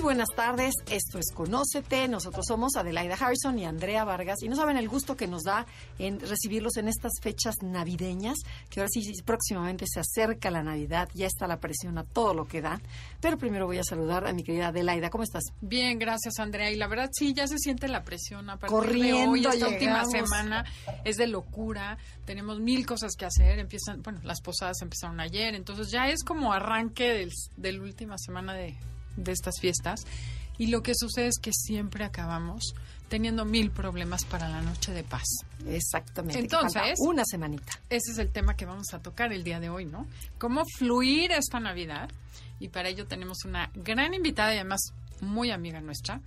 Muy buenas tardes, esto es Conócete, nosotros somos Adelaida Harrison y Andrea Vargas. Y no saben el gusto que nos da en recibirlos en estas fechas navideñas, que ahora sí próximamente se acerca la Navidad, ya está la presión a todo lo que da, pero primero voy a saludar a mi querida Adelaida, ¿cómo estás? Bien, gracias Andrea. Y la verdad sí, ya se siente la presión a partir Corriendo, de hoy, esta llegamos. última semana es de locura, tenemos mil cosas que hacer, empiezan, bueno, las posadas empezaron ayer, entonces ya es como arranque del, de la última semana de de estas fiestas y lo que sucede es que siempre acabamos teniendo mil problemas para la noche de paz. Exactamente. Entonces, una semanita. Ese es el tema que vamos a tocar el día de hoy, ¿no? Cómo fluir esta Navidad y para ello tenemos una gran invitada y además muy amiga nuestra,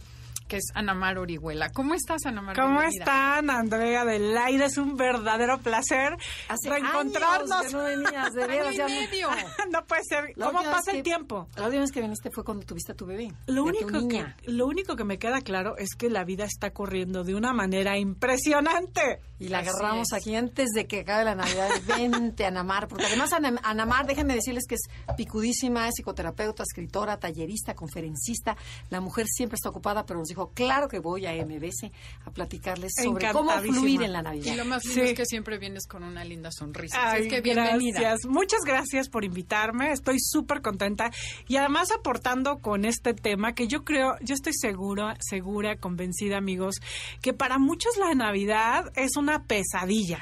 que es Ana Mar Orihuela. ¿Cómo estás, Ana Mar? ¿Cómo Bienvenida. están, Andrea Adelaida? Es un verdadero placer Hace reencontrarnos. años que no venías, de Año veras, y ya- medio. no puede ser. La ¿Cómo pasa el tiempo? La última vez que viniste fue cuando tuviste a tu bebé. Lo a tu único, que, niña. lo único que me queda claro es que la vida está corriendo de una manera impresionante. Y la Así agarramos es. aquí antes de que acabe la Navidad. Vente, Anamar. Porque además Ana- Anamar, déjenme decirles que es picudísima, es psicoterapeuta, escritora, tallerista, conferencista. La mujer siempre está ocupada, pero nos dijo, claro que voy a MBS a platicarles sobre cómo fluir en la Y Navidad. lo más lindo Sí. es que siempre vienes con una linda sonrisa. Ay, es que bienvenida. Gracias. Muchas gracias por invitarme. Estoy súper contenta. Y además aportando con este tema que yo creo, yo estoy segura, segura, convencida, amigos, que para muchos la Navidad es una pesadilla.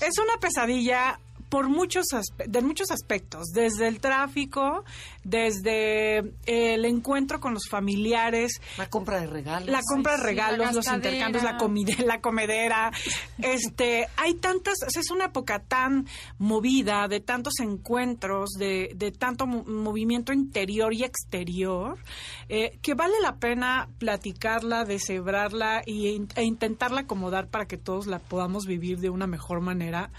Es una pesadilla por muchos aspe- de muchos aspectos, desde el tráfico, desde el encuentro con los familiares, La compra de regalos. la compra de sí, regalos, los intercambios, la comida, la comedera. Este, hay tantas, o sea, es una época tan movida, de tantos encuentros, de, de tanto mo- movimiento interior y exterior, eh, que vale la pena platicarla, deshebrarla y, in- e intentarla acomodar para que todos la podamos vivir de una mejor manera.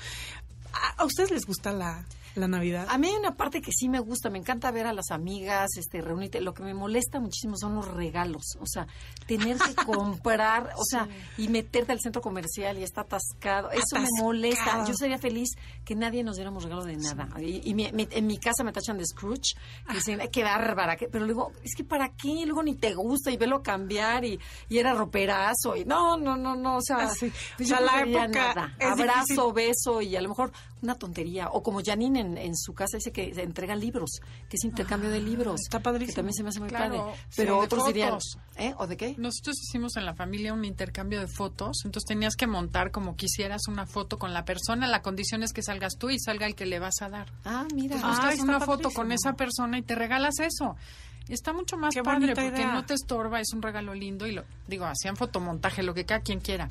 ¿A, ustedes les gusta la, la Navidad? A mí hay una parte que sí me gusta, me encanta ver a las amigas, este, reunirte. Lo que me molesta muchísimo son los regalos, o sea, tener que comprar, o sea, y meterte al centro comercial y está atascado. Eso me molesta. Yo sería feliz que nadie nos diéramos regalo de nada. Y, y en mi casa me tachan de Scrooge, que dicen, "Ay, qué bárbara, qué-". pero luego, es que ¿para qué? Luego ni te gusta y velo cambiar y, y era roperazo y no, no, no, no, o sea, Ah, sí. pues O sea, yo la época nada. Abrazo, beso y a lo mejor una tontería. O como Janine en, en su casa dice que se entregan libros, que es intercambio de libros. está padrísimo. Que también se me hace muy Claro, padre. Pero otros dirían. ¿eh? ¿O de qué? Nosotros hicimos en la familia un intercambio de fotos, entonces tenías que montar como quisieras una foto con la persona, la condición es que salgas tú y salga el que le vas a dar. Ah, mira. Entonces Ah, buscas está una foto con esa persona y te regalas eso. Y está mucho más Qué padre porque idea. no te estorba, es un regalo lindo y lo digo, hacían fotomontaje, lo que cada quien quiera.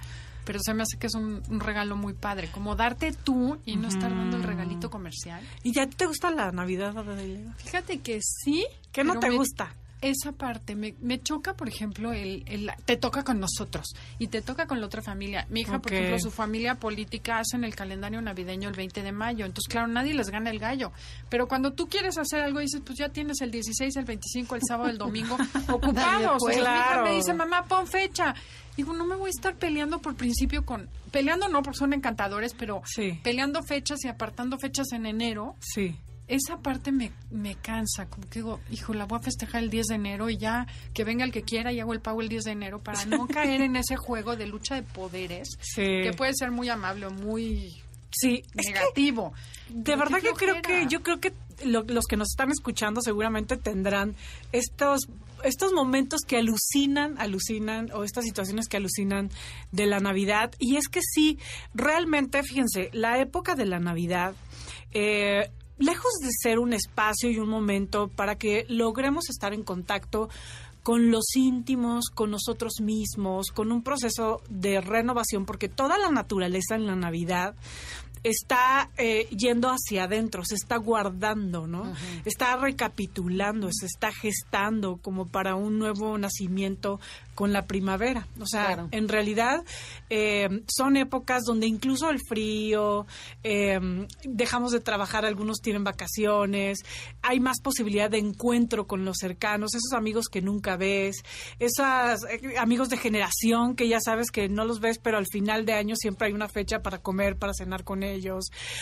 Pero se me hace que es un, un regalo muy padre, como darte tú y no estar dando el regalito comercial. ¿Y ya te gusta la Navidad, Adelaida? Fíjate que sí. ¿Qué no te me- gusta? Esa parte me, me choca, por ejemplo, el, el- te toca con nosotros y te toca con la otra familia. Mi hija, por ejemplo, su familia política hacen el calendario navideño el 20 de mayo, entonces claro, nadie les gana el gallo. Pero cuando tú quieres hacer algo dices, pues ya tienes el 16, el 25, el sábado, el domingo ocupados. Entonces, mi hija me dice, mamá, pon fecha. Digo, no me voy a estar peleando por principio con... Peleando no, porque son encantadores, pero Sí. peleando fechas y apartando fechas en enero Sí. Esa parte me, me cansa, como que digo, hijo, la voy a festejar el 10 de enero y ya que venga el que quiera y hago el pago el 10 de enero para no caer en ese juego de lucha de poderes Sí. que puede ser muy amable o muy Sí, es que negativo. de Pero verdad que creo que yo creo que lo- los que nos están escuchando seguramente tendrán estos estos momentos que alucinan, alucinan o estas situaciones que alucinan de la Navidad y es que sí, realmente fíjense, la época de la Navidad eh, lejos de ser un espacio y un momento para que logremos estar en contacto con los íntimos, con nosotros mismos, con un proceso de renovación, porque toda la naturaleza en la Navidad está eh, yendo hacia adentro, se está guardando, ¿no? Está recapitulando, se está gestando como para un nuevo nacimiento con la primavera. O sea, en realidad eh, son épocas donde incluso el frío, eh, dejamos de trabajar, algunos tienen vacaciones, hay más posibilidad de encuentro con los cercanos, esos amigos que nunca ves, esos eh, amigos de generación que ya sabes que no los ves, pero al final de año siempre hay una fecha para comer, para cenar con ellos. O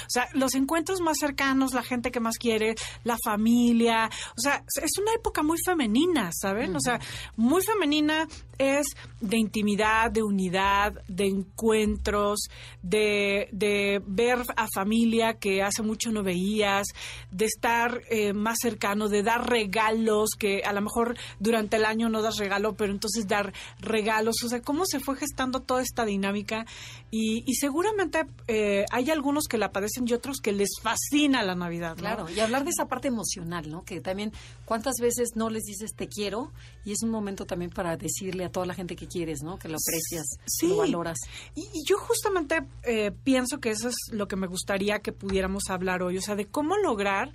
sea, los encuentros más cercanos, la gente que más quiere, la familia. O sea, es una época muy femenina, ¿saben? O sea, muy femenina es de intimidad, de unidad, de encuentros, de, de ver a familia que hace mucho no veías, de estar eh, más cercano, de dar regalos, que a lo mejor durante el año no das regalo, pero entonces dar regalos. O sea, cómo se fue gestando toda esta dinámica y, y seguramente eh, hay algunos que la padecen y otros que les fascina la Navidad. Claro, y hablar de esa parte emocional, ¿no? Que también, ¿cuántas veces no les dices te quiero? Y es un momento también para decirle a toda la gente que quieres, ¿no? Que lo aprecias, sí. lo valoras. Y, y yo justamente eh, pienso que eso es lo que me gustaría que pudiéramos hablar hoy, o sea, de cómo lograr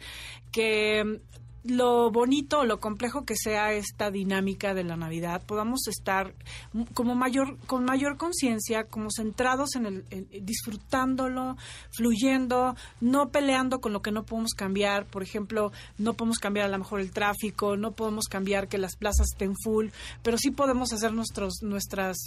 que lo bonito lo complejo que sea esta dinámica de la Navidad, podamos estar como mayor, con mayor conciencia, como centrados en el, en, disfrutándolo, fluyendo, no peleando con lo que no podemos cambiar. Por ejemplo, no podemos cambiar a lo mejor el tráfico, no podemos cambiar que las plazas estén full, pero sí podemos hacer nuestros, nuestras,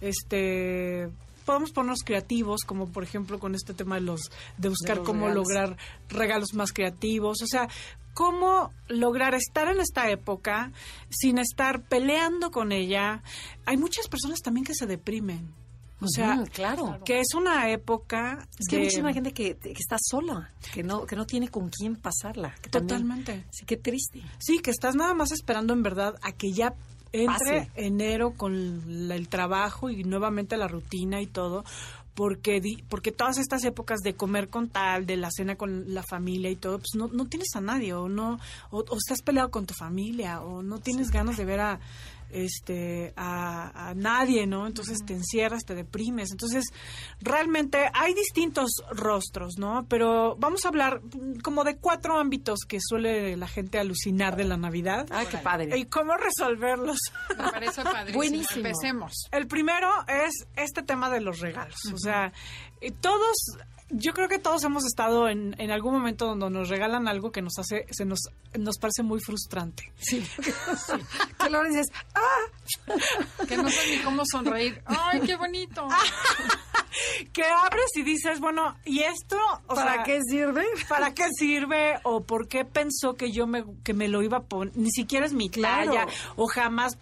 este, podemos ponernos creativos, como por ejemplo con este tema de los de buscar De los cómo regalos. lograr regalos más creativos, o sea, cómo lograr estar en esta época sin estar peleando con ella. Hay muchas personas también que se deprimen. O sea, claro. que es una época Es que hay de- muchísima gente que, que está sola, que no, que no tiene con quién pasarla. que también- Totalmente. sí, qué triste. Sí, que estás nada más esperando en verdad a que ya entre enero con el trabajo y nuevamente la rutina y todo, porque di- porque todas estas épocas de comer con tal, de la cena con la familia y todo, pues no, no tienes a nadie o no o, o estás peleado con tu familia o no tienes ganas de ver a este a, a nadie, ¿no? Entonces te encierras, te deprimes. Entonces, realmente hay distintos rostros, ¿no? Pero vamos a hablar como de cuatro ámbitos que suele la gente alucinar de la Navidad Ay, qué padre. y cómo resolverlos. Me parece padrísimo. Buenísimo. Empecemos. El primero es este tema de los regalos. O sea, eh, todos, yo creo que todos hemos estado en, en algún momento donde nos regalan algo que nos hace, se nos, nos parece muy frustrante. Sí. que luego dices, ah, Que no sé ni cómo sonreír. ¡Ay, qué bonito! Que abres y dices, bueno, ¿y esto? O ¿para sea, qué sirve? ¿Para qué sirve? ¿O por qué pensó que yo me, que me lo iba a poner? Ni siquiera es mi Claro. talla. O jamás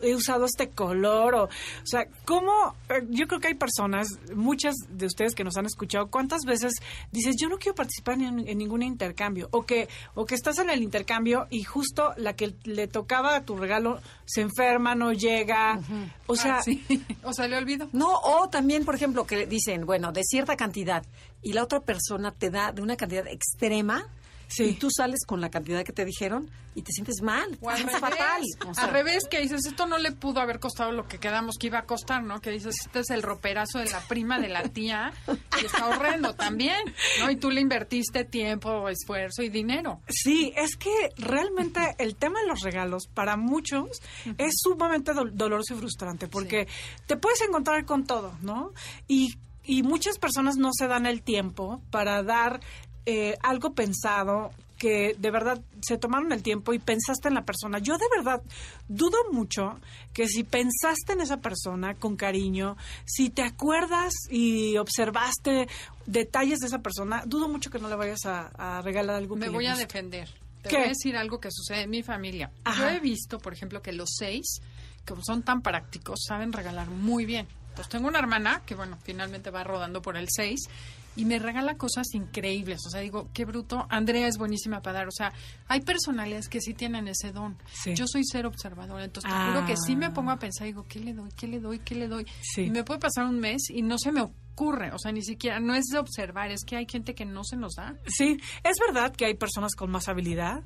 he usado este color. O, o sea, ¿cómo? eh, Yo creo que hay personas, muchas de ustedes que nos han escuchado, ¿cuántas veces dices, yo no quiero participar en, en ningún intercambio? O que, o que estás en el intercambio y justo la que le tocaba tu regalo se enferma, no llega. O sea, Ah, sí. O sea, le olvido. No, o también, por ejemplo, que dicen, bueno, de cierta cantidad y la otra persona te da de una cantidad extrema Sí. y tú sales con la cantidad que te dijeron y te sientes mal. O al es revés, fatal. O sea, al revés, que dices, esto no le pudo haber costado lo que quedamos que iba a costar, ¿no? Que dices, este es el roperazo de la prima de la tía y está horrendo también, ¿no? Y tú le invertiste tiempo, esfuerzo y dinero. Sí, es que realmente el tema de los regalos para muchos es sumamente dol- doloroso y frustrante porque te puedes encontrar con todo, ¿no? Y, y muchas personas no se dan el tiempo para dar eh, algo pensado que de verdad se tomaron el tiempo y pensaste en la persona. Yo de verdad dudo mucho que si pensaste en esa persona con cariño, si te acuerdas y observaste detalles de esa persona, dudo mucho que no le vayas a, a regalar algo Me que voy a defender. Te ¿Qué? voy a decir algo que sucede en mi familia. Ajá. Yo he visto, por ejemplo, que los seis, como son tan prácticos, saben regalar muy bien. Pues tengo una hermana que, bueno, finalmente va rodando por el seis y me regala cosas increíbles. O sea, digo, qué bruto. Andrea es buenísima para dar. O sea, hay personalidades que sí tienen ese don. Sí. Yo soy ser observadora. Entonces, te Ah. juro que sí me pongo a pensar, digo, ¿qué le doy? ¿Qué le doy? ¿Qué le doy? Sí. Y me puede pasar un mes y no se me ocurre, o sea, ni siquiera, no es de observar, es que hay gente que no se nos da. Sí, es verdad que hay personas con más habilidad,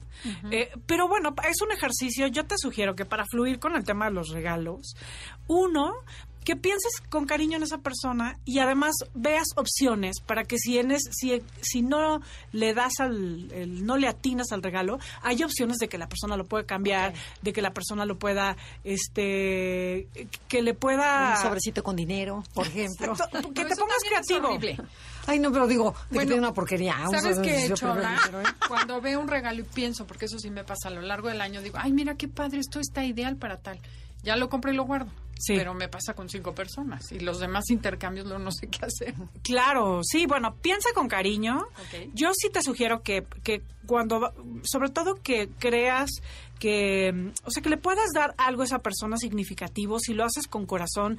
eh, pero bueno, es un ejercicio, yo te sugiero que para fluir con el tema de los regalos, uno, que pienses con cariño en esa persona y además veas opciones para que si, en es, si, si no le das al, el- no le atinas al regalo, hay opciones de que la persona lo pueda cambiar, de que la persona lo pueda, este, que le pueda... Un sobrecito con dinero, por ejemplo. No, te pongas creativo. Ay, no, pero digo, que Bueno, tiene una porquería. ¿Sabes qué dinero, ¿eh? Cuando veo un regalo y pienso, porque eso sí me pasa a lo largo del año, digo, ay, mira qué padre, esto está ideal para tal. Ya lo compro y lo guardo. Sí. Pero me pasa con cinco personas y los demás intercambios lo no sé qué hacer. Claro, sí, bueno, piensa con cariño. Yo sí te sugiero que, que cuando, sobre todo que creas que, o sea, que le puedas dar algo a esa persona significativo, si lo haces con corazón.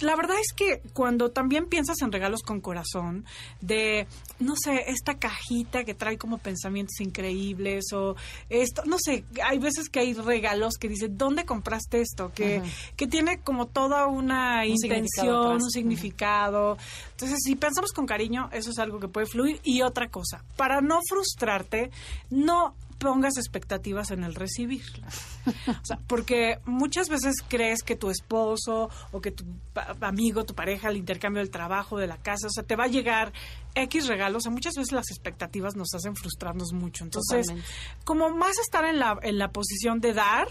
La verdad es que cuando también piensas en regalos con corazón, de, no sé, esta cajita que trae como pensamientos increíbles o esto, no sé, hay veces que hay regalos que dicen, ¿dónde compraste esto? Que, que tiene como toda una Un significado intención, atrás. un significado. Entonces, si pensamos con cariño, eso es algo que puede fluir. Y otra cosa, para no frustrarte, no pongas expectativas en el recibir. O sea, porque muchas veces crees que tu esposo o que tu amigo, tu pareja, el intercambio del trabajo, de la casa, o sea, te va a llegar X regalos. O sea, muchas veces las expectativas nos hacen frustrarnos mucho. Entonces, Totalmente. como más estar en la, en la posición de dar,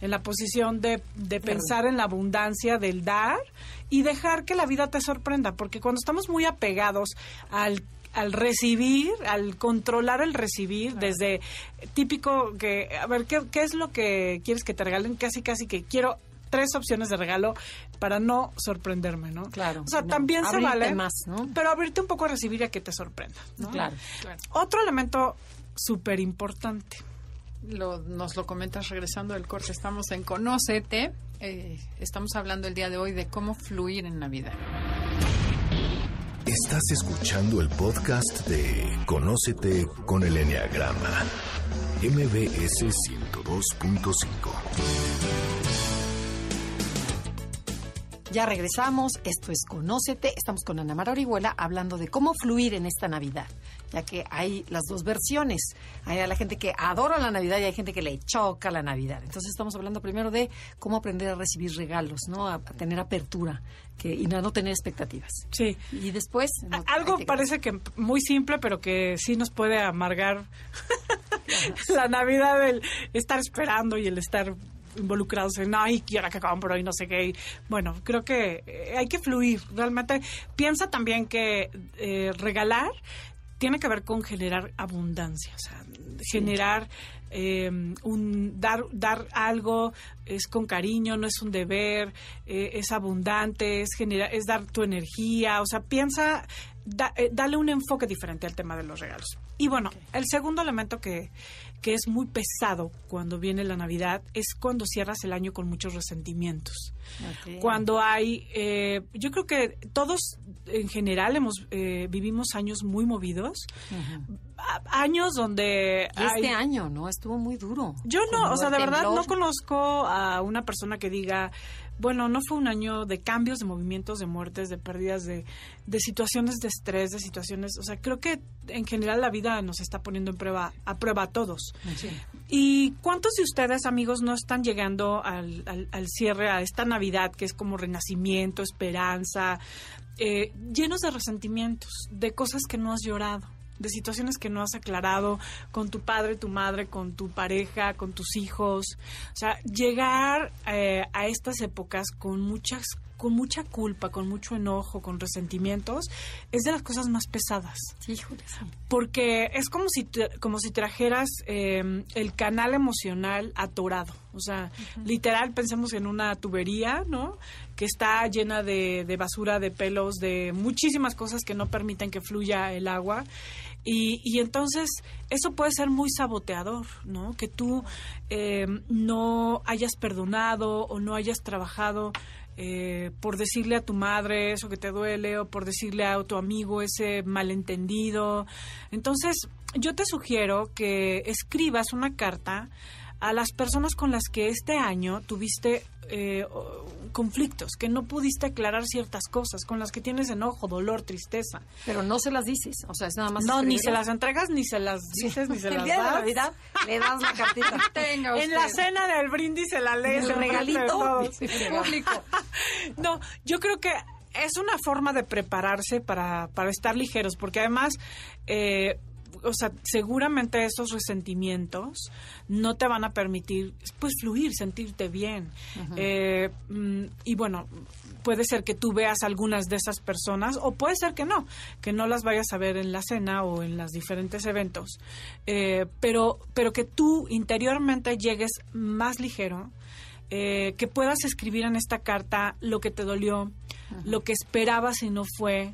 en la posición de, de pensar en la abundancia del dar y dejar que la vida te sorprenda, porque cuando estamos muy apegados al al recibir, al controlar el recibir, desde típico que, a ver, ¿qué, ¿qué es lo que quieres que te regalen? Casi, casi que quiero tres opciones de regalo para no sorprenderme, ¿no? Claro. O sea, No, también se vale, más, ¿no? pero abrirte un poco a recibir y a que te sorprenda, ¿no? Claro. Claro. Otro elemento súper importante. Lo- nos lo comentas regresando del corte. Estamos en Conócete. Eh, estamos hablando el día de hoy de cómo fluir en Navidad. Estás escuchando el podcast de Conócete con el Enneagrama. MBS 102.5. Ya regresamos, esto es Conócete, estamos con Ana Mara Orihuela hablando de cómo fluir en esta Navidad, ya que hay las dos versiones. Hay a la gente que adora la Navidad y hay gente que le choca la Navidad. Entonces estamos hablando primero de cómo aprender a recibir regalos, ¿no? A, a tener apertura que, y no, no tener expectativas. Sí. Y después... no- Algo parece que muy simple, pero que sí nos puede amargar la Navidad, el estar esperando y el estar involucrados en, ay, quiero que compro y no sé qué. Y, Bueno, creo que eh, hay que fluir. Realmente piensa también que eh, regalar tiene que ver con generar abundancia, o sea, generar eh, un dar dar algo es con cariño, no es un deber, eh, es abundante, es generar, es dar tu energía, o sea, piensa, da- eh, dale un enfoque diferente al tema de los regalos. Y bueno, el segundo elemento que, que es muy pesado cuando viene la Navidad es cuando cierras el año con muchos resentimientos. Cuando hay eh, yo creo que todos en general hemos eh, vivimos años muy movidos. Años donde Y este hay- año, ¿no? Estuvo muy duro. yo no o sea de verdad no conozco a una persona que diga bueno no fue un año de cambios de movimientos de muertes de pérdidas de, de situaciones de estrés de situaciones o sea creo que en general la vida nos está poniendo en prueba a prueba a todos Sí. ¿Y cuántos de ustedes, amigos, no están llegando al, al- al cierre, a esta Navidad que es como renacimiento, esperanza, eh, llenos de resentimientos, de cosas que no has llorado, de situaciones que no has aclarado con tu padre, tu madre, con tu pareja, con tus hijos? O sea, llegar eh, a estas épocas con muchas con mucha culpa, con mucho enojo, con resentimientos, es de las cosas más pesadas. Sí, porque es como si te- como si trajeras eh, el canal emocional atorado. O sea literal pensemos en una tubería no que está llena de, de basura de pelos de muchísimas cosas que no permiten que fluya el agua y, y entonces eso puede ser muy saboteador, ¿no? Que tú eh, no hayas perdonado o no hayas trabajado eh, por decirle a tu madre eso que te duele o por decirle a tu amigo ese malentendido. Entonces, yo te sugiero que escribas una carta a las personas con las que este año tuviste eh, conflictos, que no pudiste aclarar ciertas cosas con las que tienes enojo, dolor, tristeza. Pero no se las dices, o sea, es nada más. No, ni se las entregas, ni se las dices, ni se El las día de. Navidad le das la cartita. Tenga En la cena del brindis se la lees. El regalito. público. No, yo creo que es una forma de prepararse para, para estar ligeros, porque además, eh, o sea, seguramente esos resentimientos no te van a permitir, pues, fluir, sentirte bien. Eh, mm, y bueno, puede ser que tú veas algunas de esas personas, o puede ser que no, que no las vayas a ver en la cena o en los diferentes eventos, Eh, pero, pero que tú interiormente llegues más ligero, eh, que puedas escribir en esta carta lo que te dolió, lo que esperabas y no fue,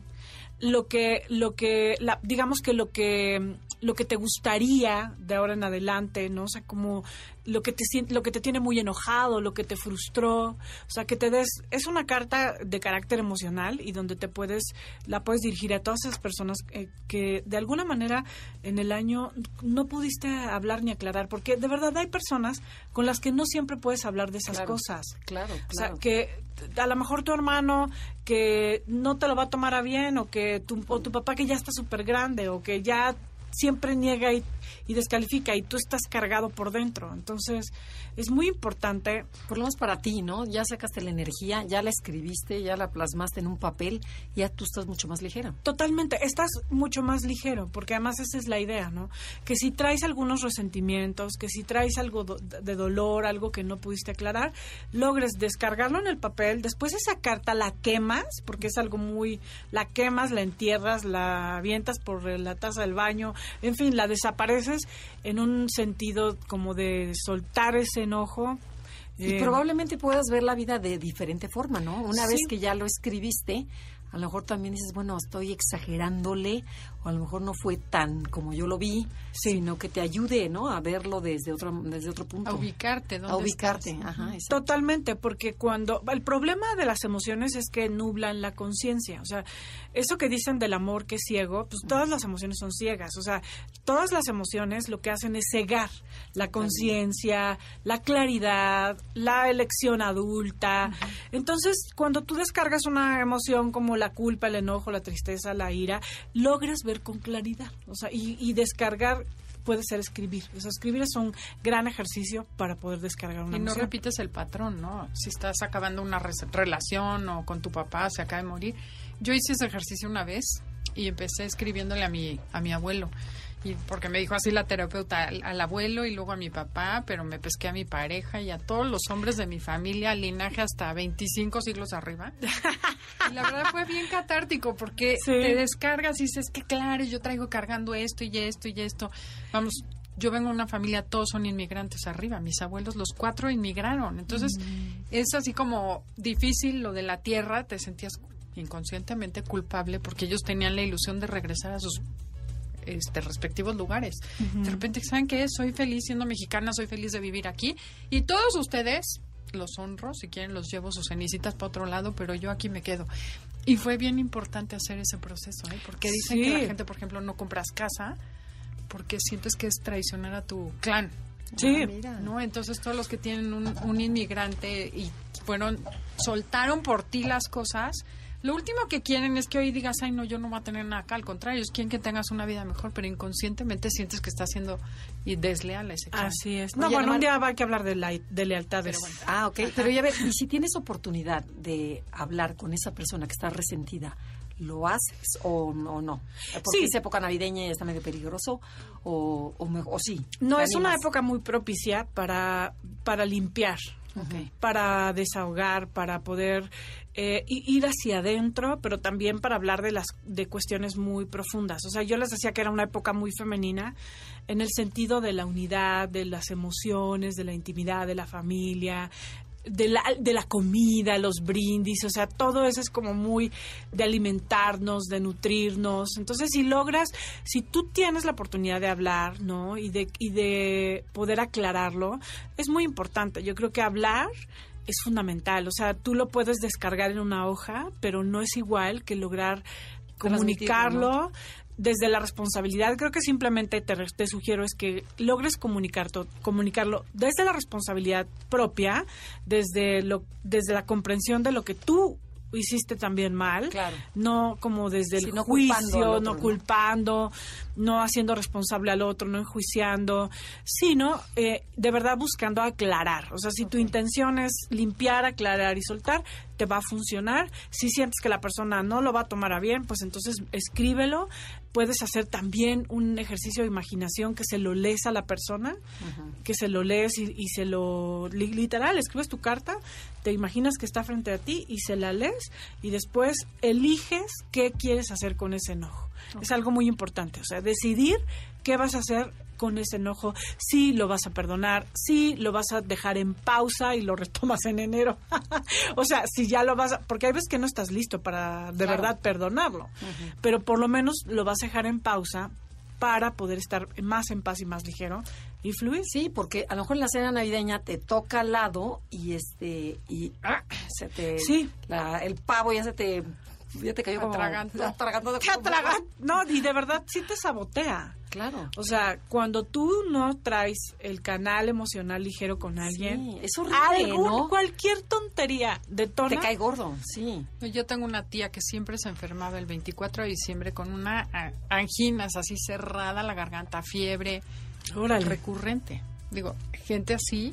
lo que, lo que, la- digamos que lo que, lo que te gustaría de ahora en adelante, ¿no? O sea, como lo que te lo que te tiene muy enojado, lo que te frustró, o sea, que te des, es una carta de carácter emocional y donde te puedes, la puedes dirigir a todas esas personas eh, que de alguna manera en el año no pudiste hablar ni aclarar, porque de verdad hay personas con las que no siempre puedes hablar de esas Claro, cosas. Claro, O sea, claro. que a lo mejor tu hermano que no te lo va a tomar a bien o que tu, o tu papá que ya está súper grande o que ya siempre niega y, y descalifica y tú estás cargado por dentro. Entonces, es muy importante. Por lo menos para ti, ¿no? Ya sacaste la energía, ya la escribiste, ya la plasmaste en un papel, ya tú estás mucho más ligera. Totalmente, estás mucho más ligero, porque además esa es la idea, ¿no? Que si traes algunos resentimientos, que si traes algo do- de dolor, algo que no pudiste aclarar, logres descargarlo en el papel, después esa carta la quemas, porque es algo muy, la quemas, la entierras, la avientas por la taza del baño, en fin, la desapareces en un sentido como de soltar ese enojo. Y Eh, probablemente puedas ver la vida de diferente forma, ¿no? Una Sí. vez que ya lo escribiste, a lo mejor también dices, bueno, estoy exagerándole, o a lo mejor no fue tan como yo lo vi, sino que te ayude, ¿no? A verlo desde otro, desde otro punto. A ubicarte. A ¿dónde ubicarte, estás? ajá, exacto. Totalmente, porque cuando el problema de las emociones es que nublan la conciencia, o sea, eso que dicen del amor que es ciego, pues todas las emociones son ciegas, o sea, todas las emociones lo que hacen es cegar la conciencia, la claridad, la elección adulta. Entonces, cuando tú descargas una emoción como la culpa, el enojo, la tristeza, la ira, logras ver con claridad, o sea, y, y descargar puede ser escribir. O sea, escribir es un gran ejercicio para poder descargar una Y no emoción. repites el patrón, ¿no? Si estás acabando una relación o con tu papá se acaba de morir. Yo hice ese ejercicio una vez y empecé escribiéndole a mi, a mi abuelo. Y porque me dijo así la terapeuta, al, al abuelo y luego a mi papá, pero me pesqué a mi pareja y a todos los hombres de mi familia, linaje hasta 25 siglos arriba. Y la verdad fue bien catártico porque Sí. te descargas y dices que claro, yo traigo cargando esto y esto y esto. Vamos, yo vengo de una familia, todos son inmigrantes arriba. Mis abuelos, los cuatro inmigraron. Entonces, es así como difícil lo de la tierra, te sentías inconscientemente culpable porque ellos tenían la ilusión de regresar a sus este, respectivos lugares. De repente, ¿saben qué? Soy feliz siendo mexicana, soy feliz de vivir aquí. Y todos ustedes, los honro, si quieren los llevo sus cenicitas para otro lado, pero yo aquí me quedo. Y fue bien importante hacer ese proceso, ¿eh? Porque dicen Sí. que la gente, por ejemplo, no compras casa porque sientes que es traicionar a tu clan. Sí. Ah, mira. ¿no? Entonces todos los que tienen un, un inmigrante y fueron, soltaron por ti las cosas, lo último que quieren es que hoy digas, ay no, yo no voy a tener nada acá, al contrario, ellos quieren que tengas una vida mejor, pero inconscientemente sientes que estás siendo y desleal a ese clan. Así es. No, Oye, bueno, un día va a que hablar de, la, de lealtades. Pero bueno. Ah, ok. Pero ya ver, y si tienes oportunidad de hablar con esa persona que está resentida, ¿lo haces o no? no? Porque Sí. es época navideña y está medio peligroso, o, o, o sí. No, ¿Te es una época muy propicia para, para limpiar, Para desahogar, para poder eh, ir hacia adentro, pero también para hablar de las de cuestiones muy profundas. O sea, yo les decía que era una época muy femenina en el sentido de la unidad, de las emociones, de la intimidad, de la familia, de la, de la comida, los brindis, o sea, todo eso es como muy de alimentarnos, de nutrirnos. Entonces, si logras, si tú tienes la oportunidad de hablar, ¿no? Y de, y de poder aclararlo, es muy importante. Yo creo que hablar es fundamental. O sea, tú lo puedes descargar en una hoja, pero no es igual que lograr comunicarlo desde la responsabilidad, creo que simplemente te, te sugiero es que logres comunicar to- comunicarlo desde la responsabilidad propia, desde lo desde la comprensión de lo que tú hiciste también mal, Claro. no como desde el Sí, no juicio, ¿no? culpando, no haciendo responsable al otro, no enjuiciando, sino eh, de verdad buscando aclarar. O sea, si tu intención es limpiar, aclarar y soltar, te va a funcionar. Si sientes que la persona no lo va a tomar a bien, pues entonces escríbelo. Puedes hacer también un ejercicio de imaginación que se lo lees a la persona, que se lo lees y, y se lo li- literal, escribes tu carta, te imaginas que está frente a ti y se la lees y después eliges qué quieres hacer con ese enojo. Es algo muy importante, o sea, decidir qué vas a hacer con ese enojo, si lo vas a perdonar, si lo vas a dejar en pausa y lo retomas en enero. o sea, si ya lo vas a, porque hay veces que no estás listo para de Claro. verdad perdonarlo, pero por lo menos lo vas a dejar en pausa para poder estar más en paz y más ligero y fluir. Sí, porque a lo mejor en la cena navideña te toca al lado y este y ah, se te Sí. la- el pavo ya se te ya te cayó como Atragantó. atragantó de Te No, y de verdad sí te sabotea. Claro. O sea, cuando tú no traes el canal emocional ligero con alguien, Sí, es horrible, algún- ¿no? cualquier tontería detona. Te cae gordo, sí. Yo tengo una tía que siempre se enfermaba el 24 de diciembre con una anginas así cerrada la garganta, fiebre Órale. recurrente. Digo, gente así,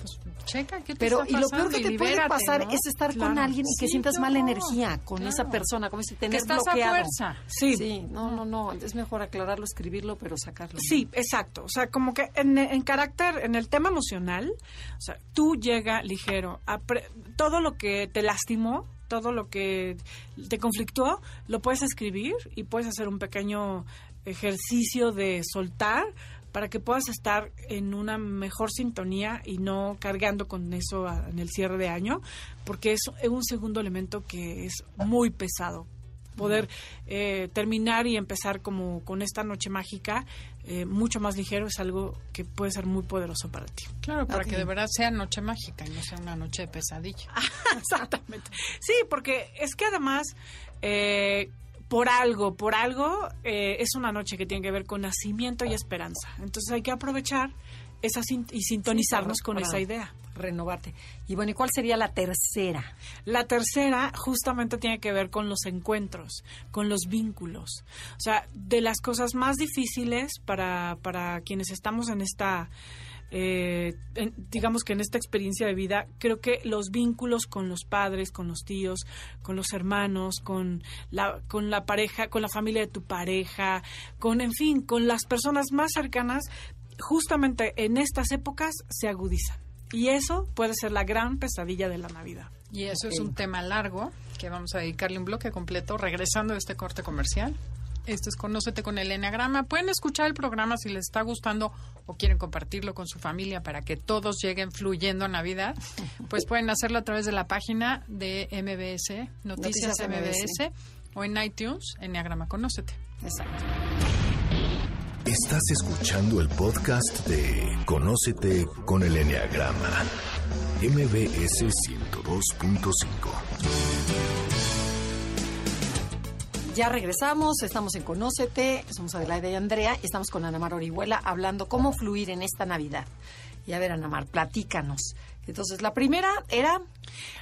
pues checa qué te Pero está y lo peor que te puede pasar ¿no? es estar con alguien y que Sí, sientas mala energía con Claro. esa persona, como si Que tener estás bloqueado. a fuerza. Sí. Sí, no, no, no, es mejor aclararlo, escribirlo, pero sacarlo. Sí, exacto. O sea, como que en, en carácter, en el tema emocional, o sea, tú llega ligero. todo lo que te lastimó, todo lo que te conflictuó, lo puedes escribir y puedes hacer un pequeño ejercicio de soltar para que puedas estar en una mejor sintonía y no cargando con eso a- en el cierre de año, porque es un segundo elemento que es muy pesado poder eh, terminar y empezar como con esta noche mágica eh, mucho más ligero es algo que puede ser muy poderoso para ti. Claro, para que de verdad sea noche mágica y no sea una noche de pesadilla. Exactamente. Sí, porque es que además eh, por algo, por algo eh, es una noche que tiene que ver con nacimiento y esperanza. Entonces hay que aprovechar esa sin- y sintonizarnos Sí, con para- esa idea. Renovarte. Y bueno, ¿y cuál sería la tercera? La tercera justamente tiene que ver con los encuentros, con los vínculos. O sea, de las cosas más difíciles para, para quienes estamos en esta, eh, en- digamos que en esta experiencia de vida, creo que los vínculos con los padres, con los tíos, con los hermanos, con la, con la pareja, con la familia de tu pareja, con, en fin, con las personas más cercanas, justamente en estas épocas se agudizan. Y eso puede ser la gran pesadilla de la Navidad. Y eso es un tema largo que vamos a dedicarle un bloque completo regresando de este corte comercial. Esto es Conócete con el Enneagrama. Pueden escuchar el programa si les está gustando o quieren compartirlo con su familia para que todos lleguen fluyendo a Navidad. Pues pueden hacerlo a través de la página de MBS, Noticias, Noticias MBS, o en iTunes, Enneagrama Conócete. Exacto. Estás escuchando el podcast de Conócete con el Enneagrama. MBS 102.5. Ya regresamos, estamos en Conócete, somos Adelaida y Andrea, y estamos con Ana Mar Orihuela hablando cómo fluir en esta Navidad. Y a ver, Ana Mar, platícanos. Entonces, la primera era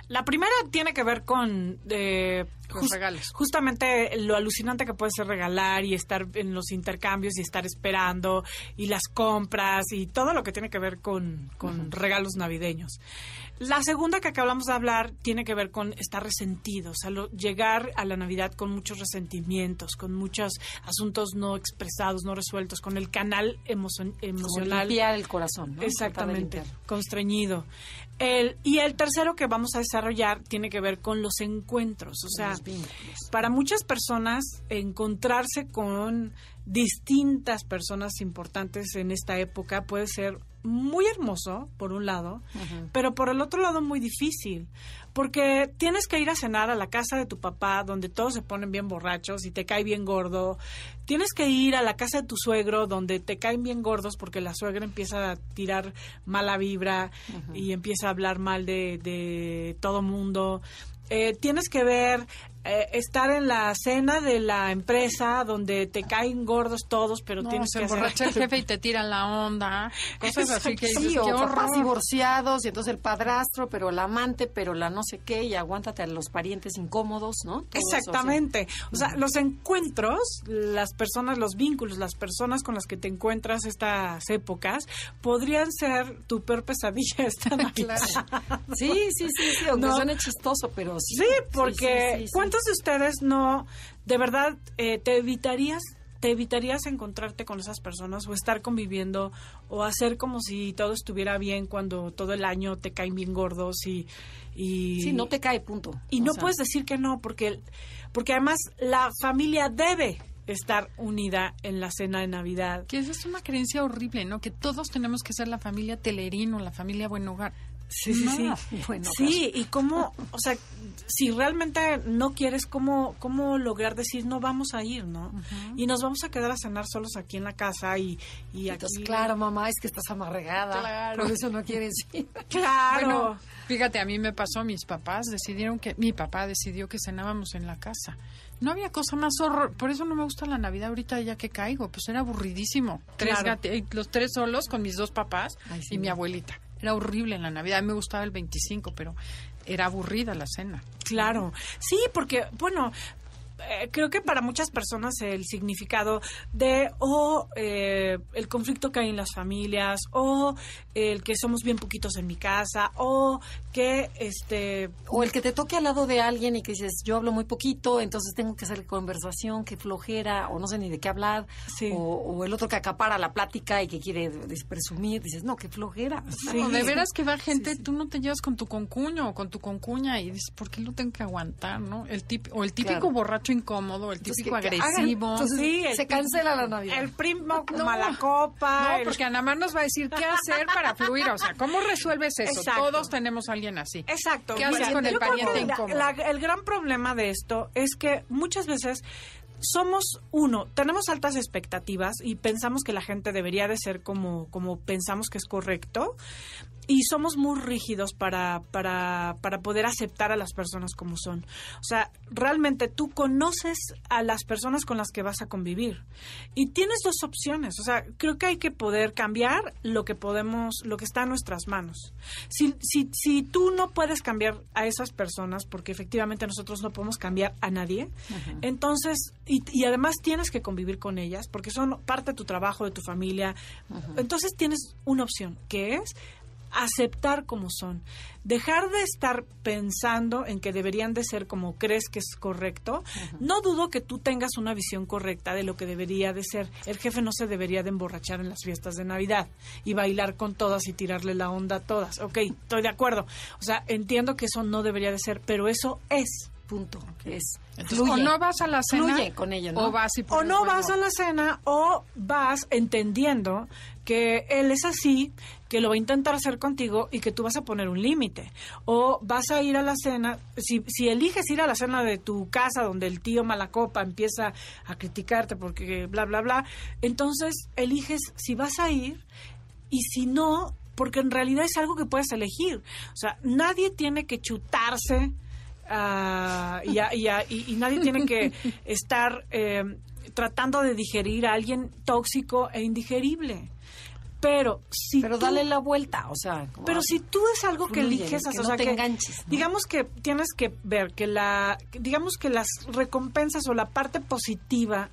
La primera tiene que ver con eh, Los regalos. justamente lo alucinante que puede ser regalar y estar en los intercambios y estar esperando y las compras y todo lo que tiene que ver con, con regalos navideños. La segunda que acabamos de hablar tiene que ver con estar resentidos, o sea, llegar a la Navidad con muchos resentimientos, con muchos asuntos no expresados, no resueltos, con el canal emo- como emocional. limpiar el corazón, ¿no? Exactamente, constreñido. El, y el tercero que vamos a desarrollar tiene que ver con los encuentros. O sea, para muchas personas encontrarse con distintas personas importantes en esta época puede ser muy hermoso, por un lado, pero por el otro lado muy difícil, porque tienes que ir a cenar a la casa de tu papá, donde todos se ponen bien borrachos y te cae bien gordo. Tienes que ir a la casa de tu suegro, donde te caen bien gordos porque la suegra empieza a tirar mala vibra y empieza a hablar mal de, de todo mundo. eh, tienes que ver eh, estar en la cena de la empresa donde te caen gordos todos, pero No, tienes se que hacer... emborracha el jefe y te tiran la onda. Cosas así que dices, Sí, o papás divorciados, y entonces el padrastro, pero el amante, pero la no sé qué, y aguántate a los parientes incómodos, ¿no? Todo eso, sí. Exactamente. O sea, los encuentros, las personas, los vínculos, las personas con las que te encuentras estas épocas, podrían ser tu peor pesadilla esta Navidad. Claro. Sí, sí, sí, sí, aunque No. suene chistoso, pero sí. Sí, porque sí, sí. ¿Cuántos de ustedes no, de verdad, eh, te evitarías, te evitarías encontrarte con esas personas o estar conviviendo o hacer como si todo estuviera bien cuando todo el año te caen bien gordos y... y Sí, no te cae, punto. y O no sea, puedes decir que no, porque, porque además la familia debe estar unida en la cena de Navidad. Que esa es una creencia horrible, ¿no? Que todos tenemos que ser la familia Telerino, la familia Buen Hogar. Sí, sí, sí. Bueno, sí, y cómo, o sea, si realmente no quieres, ¿cómo, cómo lograr decir no vamos a ir, no? Y nos vamos a quedar a cenar solos aquí en la casa y, y aquí. Claro, mamá, es que estás amarregada. Claro. Por eso no quieres ir. Claro. Bueno, fíjate, a mí me pasó, mis papás decidieron que, mi papá decidió que cenábamos en la casa. No había cosa más horror, por eso no me gusta la Navidad ahorita ya que caigo, pues era aburridísimo. Tres Claro. los tres solos con mis dos papás Ay, sí. y mi abuelita. Era horrible en la Navidad, a mí me gustaba el 25, pero era aburrida la cena. Claro, sí, porque, bueno, eh, creo que para muchas personas el significado de o eh, el conflicto que hay en las familias o el que somos bien poquitos en mi casa o que este O el que te toque al lado de alguien y que dices, yo hablo muy poquito, entonces tengo que hacer conversación, que flojera, o no sé ni de qué hablar. Sí. O, o el otro que acapara la plática y que quiere presumir, dices, no, qué flojera. Sí. No, de veras que va gente, tú no te llevas con tu concuño o con tu concuña y dices, ¿por qué lo tengo que aguantar, no? El tip, o el típico Claro. borracho incómodo, el típico agresivo. hagan- entonces, Sí, el se cancela la Navidad. el primo No. mala copa, No, el- porque nada más nos va a decir qué hacer para fluir. O sea, ¿cómo resuelves eso? Exacto. Todos tenemos a alguien así. Exacto. ¿Qué haces con el pariente la- incómodo? la- el gran problema de esto es que muchas veces somos uno, tenemos altas expectativas y pensamos que la gente debería de ser como, como pensamos que es correcto y somos muy rígidos para, para, para poder aceptar a las personas como son. O sea, realmente tú conoces a las personas con las que vas a convivir y tienes dos opciones. O sea, creo que hay que poder cambiar lo que podemos, lo que está en nuestras manos. Si, si, si tú no puedes cambiar a esas personas, porque efectivamente nosotros no podemos cambiar a nadie, entonces, y, y además tienes que convivir con ellas, porque son parte de tu trabajo, de tu familia, entonces tienes una opción, que es aceptar como son, dejar de estar pensando en que deberían de ser como crees que es correcto. No dudo que tú tengas una visión correcta de lo que debería de ser. El jefe no se debería de emborrachar en las fiestas de Navidad y bailar con todas y tirarle la onda a todas. Ok, estoy de acuerdo. O sea, entiendo que eso no debería de ser, pero eso es. Punto. Es. Entonces, fluye. o no vas a la cena Fluye con ella, ¿no? o vas y O no vas a la cena o vas entendiendo que él es así, que lo va a intentar hacer contigo y que tú vas a poner un límite. O vas a ir a la cena, si, si eliges ir a la cena de tu casa donde el tío Malacopa empieza a criticarte porque bla, bla, bla, entonces eliges si vas a ir y si no, porque en realidad es algo que puedes elegir. O sea, nadie tiene que chutarse ah, y, a- y a- y- y nadie tiene que estar eh, tratando de digerir a alguien tóxico e indigerible. Pero si Pero tú- dale la vuelta, o sea. como- pero si tú es algo que Fluye, eliges, que o no sea, te que enganches, ¿no? digamos que tienes que ver que la, digamos que las recompensas o la parte positiva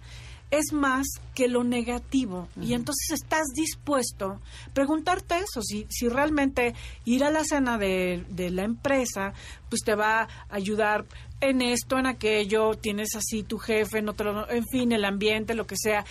es más que lo negativo. Y entonces estás dispuesto a preguntarte eso, si, si realmente ir a la cena de, de la empresa pues te va a ayudar en esto, en aquello, tienes así tu jefe, no te lo- en fin, el ambiente, lo que sea.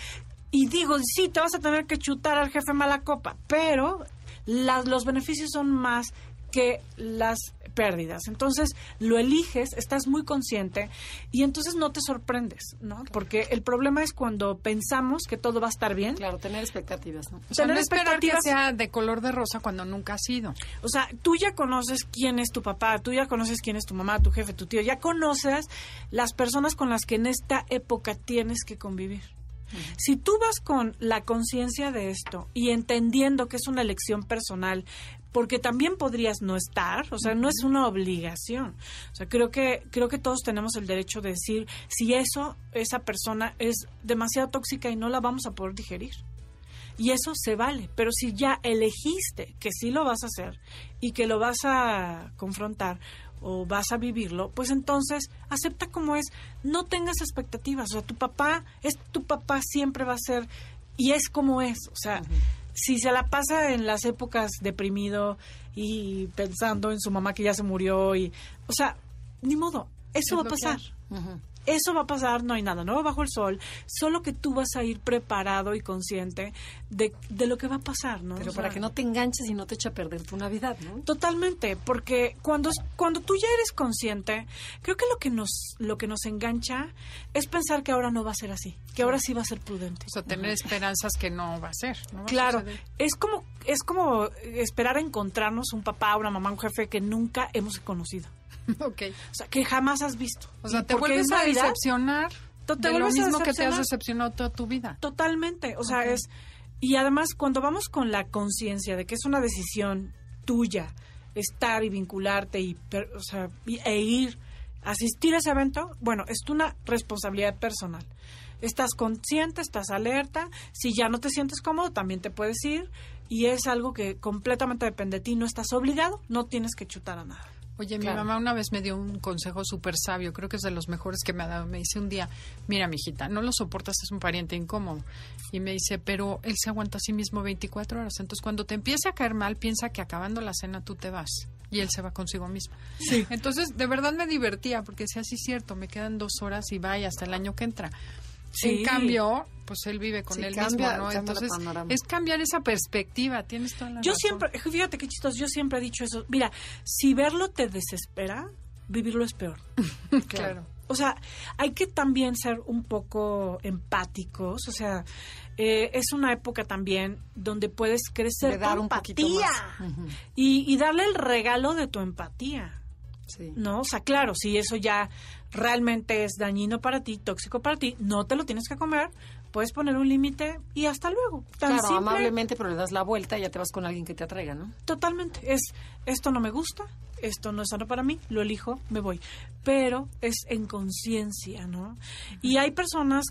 Y digo, sí, te vas a tener que chutar al jefe mala copa, pero las, los beneficios son más que las pérdidas. Entonces, lo eliges, estás muy consciente y entonces no te sorprendes, ¿no? Porque el problema es cuando pensamos que todo va a estar bien. Claro, tener expectativas, ¿no? O sea, tener no esperar que expectativas- sea de color de rosa cuando nunca ha sido. O sea, tú ya conoces quién es tu papá, tú ya conoces quién es tu mamá, tu jefe, tu tío, ya conoces las personas con las que en esta época tienes que convivir. Si tú vas con la conciencia de esto y entendiendo que es una elección personal, porque también podrías no estar, o sea, no es una obligación. O sea, creo que creo que todos tenemos el derecho de decir si eso esa persona es demasiado tóxica y no la vamos a poder digerir. Y eso se vale, pero si ya elegiste que sí lo vas a hacer y que lo vas a confrontar o vas a vivirlo, pues entonces acepta como es, no tengas expectativas, o sea, tu papá es tu papá siempre va a ser y es como es, o sea, si se la pasa en las épocas deprimido y pensando en su mamá que ya se murió y, o sea, ni modo, eso va a pasar. Eso va a pasar, no hay nada nuevo bajo el sol, solo que tú vas a ir preparado y consciente de, de lo que va a pasar, ¿no? Pero O para que no te enganches y no te eche a perder tu Navidad, ¿no? Totalmente, porque cuando cuando tú ya eres consciente, creo que lo que nos lo que nos engancha es pensar que ahora no va a ser así, que ahora sí va a ser prudente. O sea, tener esperanzas que no va a ser. no va Claro, es como es como esperar a encontrarnos un papá, una mamá, un jefe que nunca hemos conocido, ok. o sea, que jamás has visto. O sea, te vuelves es a decepcionar te de lo mismo que te has decepcionado toda tu vida. Totalmente, o sea, es y además cuando vamos con la conciencia de que es una decisión tuya estar y vincularte y per- o sea, y- e ir asistir a ese evento, bueno, es una responsabilidad personal. Estás consciente, estás alerta, si ya no te sientes cómodo, también te puedes ir y es algo que completamente depende de ti, no estás obligado, no tienes que chutar a nada. Oye, Claro. mi mamá una vez me dio un consejo súper sabio, creo que es de los mejores que me ha dado. Me dice un día, mira, mijita, no lo soportas, es un pariente incómodo. Y me dice, pero él se aguanta a sí mismo 24 horas. Entonces, cuando te empiece a caer mal, piensa que acabando la cena tú te vas. Y él se va consigo mismo. Sí. Entonces, de verdad me divertía, porque decía, sí, cierto, me quedan dos horas y vaya hasta el año que entra. Sí. En cambio, pues él vive con Sí, él cambia- mismo, ¿no? Entonces, es cambiar esa perspectiva, tienes toda la Yo razón. siempre, fíjate qué chistoso, yo siempre he dicho eso. Mira, si verlo te desespera, vivirlo es peor. Claro. O sea, hay que también ser un poco empáticos. O sea, eh, es una época también donde puedes crecer De dar tu un poquito empatía más. Y, y darle el regalo de tu empatía. Sí. ¿No? O sea, claro, si eso ya realmente es dañino para ti, tóxico para ti, no te lo tienes que comer, puedes poner un límite y hasta luego. Tan Claro, simple, amablemente, pero le das la vuelta y ya te vas con alguien que te atraiga, ¿no? Totalmente. Es, esto no me gusta, esto no es sano para mí, lo elijo, me voy. Pero es en conciencia, ¿no? Y hay personas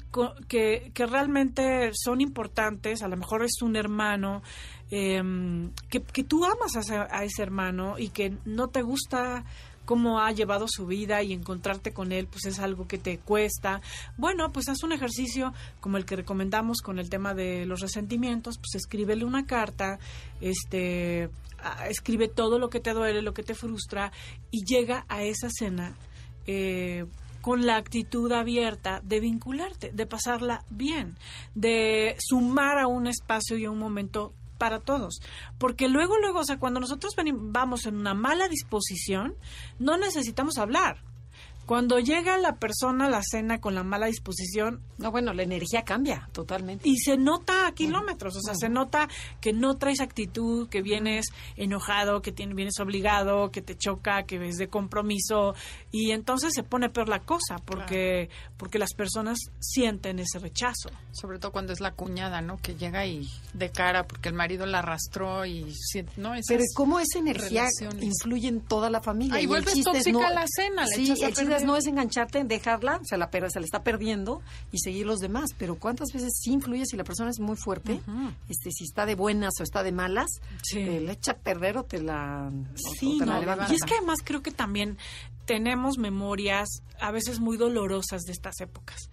que, que realmente son importantes, a lo mejor es un hermano, em, que, tú amas a ese, hermano y que no te gusta cómo ha llevado su vida y encontrarte con él pues es algo que te cuesta. Bueno, pues haz un ejercicio como el que recomendamos con el tema de los resentimientos, pues escríbele una carta, este escribe todo lo que te duele, lo que te frustra y llega a esa cena eh, con la actitud abierta de vincularte, de pasarla bien, de sumar a un espacio y a un momento para todos. Porque luego, luego, o sea, cuando nosotros vamos en una mala disposición, no necesitamos hablar. Cuando llega la persona a la cena con la mala disposición, No, bueno, la energía cambia totalmente. y se nota a kilómetros, o sea, se nota que no traes actitud, que vienes enojado, que tienes, vienes obligado, que te choca, que ves de compromiso, y entonces se pone peor la cosa, porque, porque las personas sienten ese rechazo. Sobre todo cuando es la cuñada, ¿no? Que llega y de cara porque el marido la arrastró y ¿no? Esas Pero cómo esa energía relaciones. influye en toda la familia. Ah, y el vuelves tóxica la cena, la sí, echas a el chiste es perder. no es engancharte, dejarla, se la, per- se la está perdiendo y seguir los demás. Pero ¿cuántas veces sí influye si la persona es muy fuerte? este Si está de buenas o está de malas, Sí. te la echa a perder o te la, o- Sí, o te la no, levanta. y es que además creo que también tenemos memorias a veces muy dolorosas de estas épocas.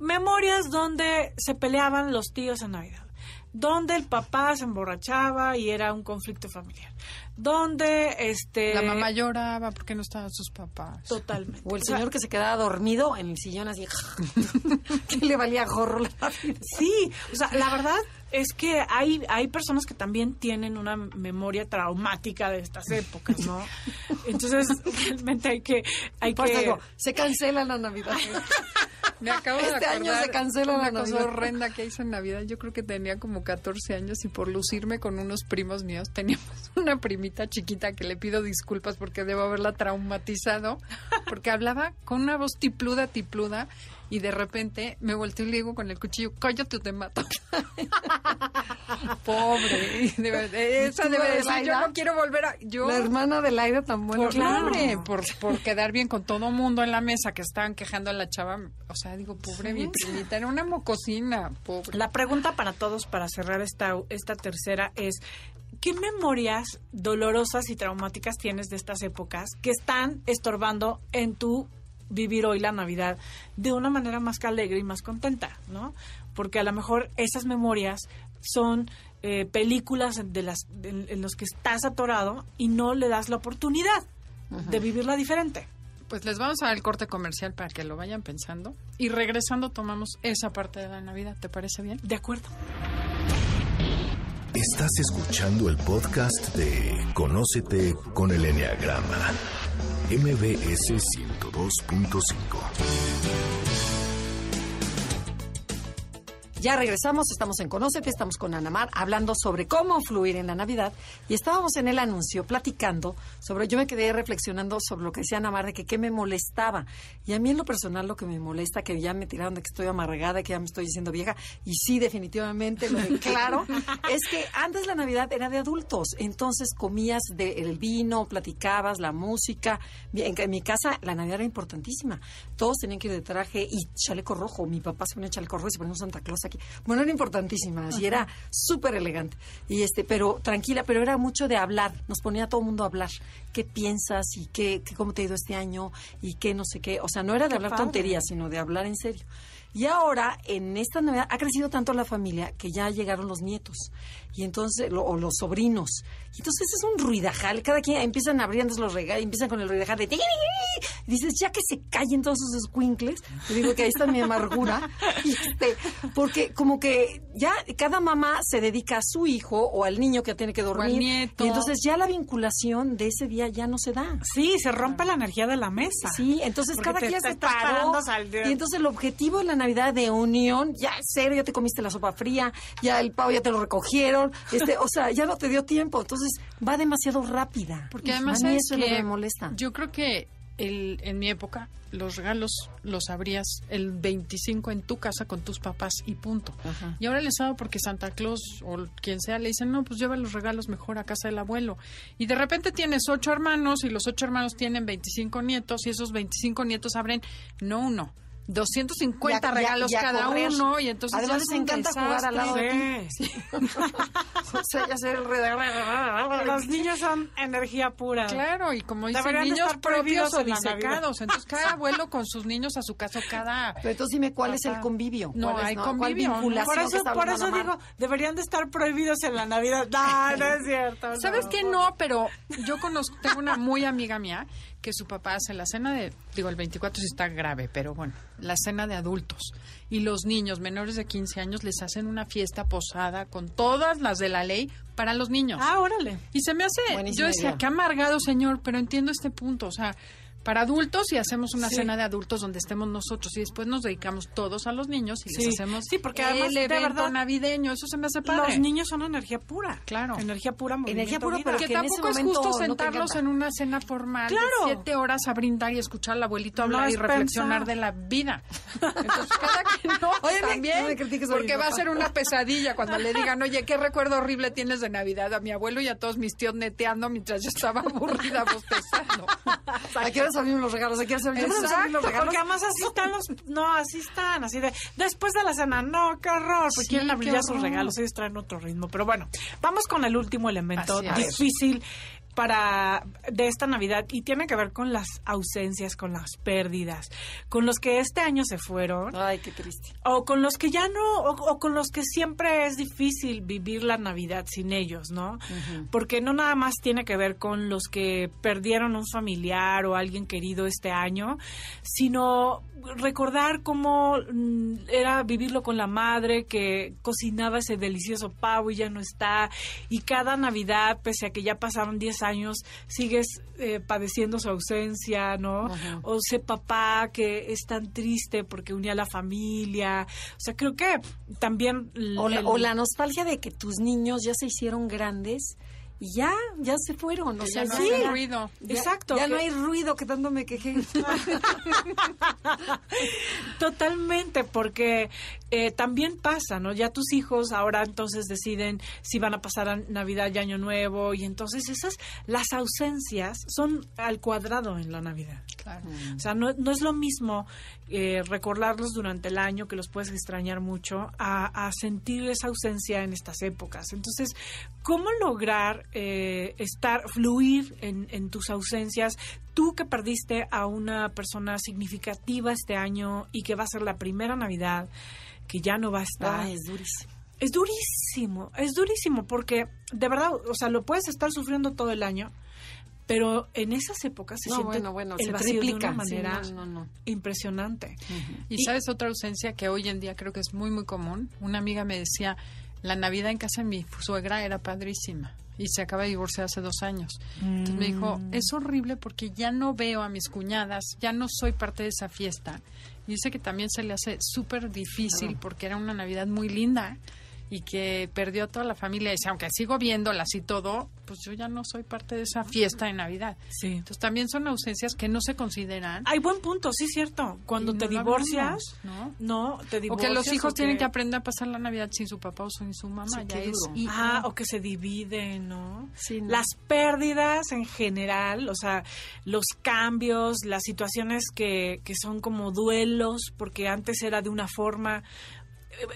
Memorias donde se peleaban los tíos en Navidad, donde el papá se emborrachaba y era un conflicto familiar, donde este La mamá lloraba porque no estaban sus papás. totalmente. O el O sea, señor que se quedaba dormido en el sillón así, que le valía gorro la vida. Sí, o sea, la verdad es que hay, hay personas que también tienen una memoria traumática de estas épocas, ¿no? Entonces, realmente hay que... Hay que digo, se cancela la Navidad. Me acabo de Este año acordar se cancela una la cosa Navidad. horrenda que hice en Navidad. Yo creo que tenía como 14 años y por lucirme con unos primos míos teníamos una primita chiquita que le pido disculpas porque debo haberla traumatizado porque hablaba con una voz tipluda, tipluda y de repente me volteo y le digo con el cuchillo, cállate o te mato. Pobre. De esa ¿Tú, debe decir, yo no quiero volver a... Yo, La hermana de Laida tan buena. por, pobre, por, por quedar bien con todo mundo en la mesa que estaban quejando a la chava. O sea, digo, pobre mi primita, era una mocosina, pobre. La pregunta para todos, para cerrar esta, esta tercera, es, ¿qué memorias dolorosas y traumáticas tienes de estas épocas que están estorbando en tu vivir hoy la Navidad de una manera más que alegre y más contenta, ¿no? Porque a lo mejor esas memorias son eh, películas de las en, en los que estás atorado y no le das la oportunidad de vivirla diferente. Pues les vamos a dar el corte comercial para que lo vayan pensando. Y regresando tomamos esa parte de la Navidad. ¿Te parece bien? De acuerdo. Estás escuchando el podcast de Conócete con el Enneagrama. MBS 102.5. Ya regresamos, estamos en Conócete, estamos con Ana Mar hablando sobre cómo fluir en la Navidad. Y estábamos en el anuncio platicando sobre, yo me quedé reflexionando sobre lo que decía Ana Mar de que qué me molestaba. Y a mí en lo personal lo que me molesta, que ya me tiraron de que estoy amargada, que ya me estoy diciendo vieja y sí, definitivamente lo declaro, es que antes la Navidad era de adultos, entonces comías del vino, platicabas, la música, en, en mi casa la Navidad era importantísima, todos tenían que ir de traje y chaleco rojo, mi papá se ponía chaleco rojo y se ponía un Santa Claus aquí, bueno, era importantísima, así era súper elegante. Y este, pero tranquila, pero era mucho de hablar, nos ponía a todo el mundo a hablar. ¿Qué piensas y qué, qué- cómo te ha ido este año y qué no sé qué? O sea, no era de Qué hablar padre. tonterías, sino de hablar en serio. Y ahora, en esta Navidad, ha crecido tanto la familia que ya llegaron los nietos y entonces lo- o los sobrinos. Y entonces es un ruidajal. Cada quien empiezan abriendo los regalos, empiezan con el ruidajal de... Y dices, ya que se callen todos esos escuincles. Te digo que ahí está mi amargura. Y este, porque como que ya cada mamá se dedica a su hijo o al niño que tiene que dormir. nieto. Y entonces ya la vinculación de ese día ya no se da. Sí, se rompe la energía de la mesa. Sí, entonces Porque cada quien se paró. Y entonces el objetivo de la Navidad de unión, ya cero, ya te comiste la sopa fría, ya el pavo ya te lo recogieron, este, o sea, ya no te dio tiempo, entonces va demasiado rápida. Porque además a mí ¿sabes eso es lo que me molesta. Yo creo que el, en mi época los regalos los abrías el 25 en tu casa con tus papás y punto. Ajá. Y ahora les hago porque Santa Claus o quien sea le dicen, no, pues lleva los regalos mejor a casa del abuelo. Y de repente tienes ocho hermanos y los ocho hermanos tienen 25 nietos y esos 25 nietos abren, no uno, 250 Ya- ya- regalos cada correr. uno y entonces Además les encanta jugar al lado de ti. Sí. O sea, ya sé el Los niños son energía pura. Claro, y como dicen, Deberían niños propios o en disecados. Entonces, cada abuelo con sus niños a su casa, cada... Pero entonces dime cuál es el convivio. No, ¿Cuál es, hay ¿Cuál convivio, Por que eso, por eso digo, deberían de estar prohibidos en la Navidad. No, no es cierto. ¿Sabes no. qué? No, pero yo conozco, tengo una muy amiga mía que su papá hace la cena de, digo, el 24 sí está grave, pero bueno, la cena de adultos. Y los niños menores de 15 años les hacen una fiesta posada con todas las de la ley para los niños. Ah, órale. Y se me hace, Buenísima yo decía, idea. qué amargado, señor, pero entiendo este punto. O sea, para adultos y hacemos una Sí. cena de adultos donde estemos nosotros y después nos dedicamos todos a los niños y Sí. les hacemos Sí, porque además, el de evento verdad, navideño. Eso se me hace padre. Los niños son energía pura. Claro. Energía pura, Energía pura, vida. pero que que tampoco es justo sentarlos en una cena formal Claro. de siete horas a brindar y escuchar al abuelito hablar y reflexionar de la vida. Entonces, cada quien no, Oye, también, me porque va a ser una pesadilla cuando le digan, oye, qué recuerdo horrible tienes de Navidad a mi abuelo y a todos mis tíos neteando mientras yo estaba aburrida bostezando. ¿A qué hora abrimos los regalos? ¿A qué hora abrimos Exacto, los regalos? Porque además así están los... No, así están, así de... Después de la cena, no, qué horror. Porque Sí, quieren abrir ya sus regalos, ellos traen otro ritmo. Pero bueno, vamos con el último elemento Así es. Para de esta Navidad y tiene que ver con las ausencias, con las pérdidas, con los que este año se fueron Ay, qué triste. o con los que ya no, o, o con los que siempre es difícil vivir la Navidad sin ellos, ¿no? Porque no nada más tiene que ver con los que perdieron un familiar o alguien querido este año, sino recordar cómo mm, era vivirlo con la madre que cocinaba ese delicioso pavo y ya no está, y cada Navidad, pese a que ya pasaron 10 años, sigues eh, padeciendo su ausencia, ¿no? Ajá. o ese papá que es tan triste porque unía a la familia. O sea, creo que también... O la, el- o la nostalgia de que tus niños ya se hicieron grandes y ya, ya se fueron. O sea, ya no sí. hace ruido. Ya- Exacto, Ya que- no hay ruido que tanto me quejé. Totalmente, porque eh, también pasa, ¿no? Ya tus hijos ahora entonces deciden si van a pasar a Navidad y Año Nuevo y entonces esas, las ausencias son al cuadrado en la Navidad. Claro. O sea, no, no es lo mismo eh, recordarlos durante el año, que los puedes extrañar mucho, a, a sentir esa ausencia en estas épocas. Entonces, ¿cómo lograr eh, estar, fluir en, en tus ausencias? Tú que perdiste a una persona significativa este año y que va a ser la primera Navidad, que ya no va a estar. Es durísimo. Es durísimo, es durísimo porque de verdad, o sea, lo puedes estar sufriendo todo el año, pero en esas épocas se No, siente bueno, bueno, el se vacío de triplica. una Sí, manera no, no, no. impresionante. Y sabes otra ausencia que hoy en día creo que es muy muy común. Una amiga me decía, la Navidad en casa de mi suegra era padrísima y se acaba de divorciar hace dos años. Entonces me dijo, Mm. es horrible porque ya no veo a mis cuñadas, ya no soy parte de esa fiesta. Y dice que también se le hace súper difícil porque era una Navidad muy linda y que perdió toda la familia. Y dice, aunque sigo viéndolas y todo, pues yo ya no soy parte de esa fiesta de Navidad. Sí. Entonces también son ausencias que no se consideran. Hay buen punto, sí, cierto. Cuando te no divorcias, hablamos, ¿no? te O divorcias. que los hijos o tienen que aprender a pasar la Navidad sin su papá o sin su mamá. Sí, ya es. Ah, o que se dividen, ¿no? Sí, no. Las pérdidas en general, o sea, los cambios, las situaciones que, que son como duelos, porque antes era de una forma,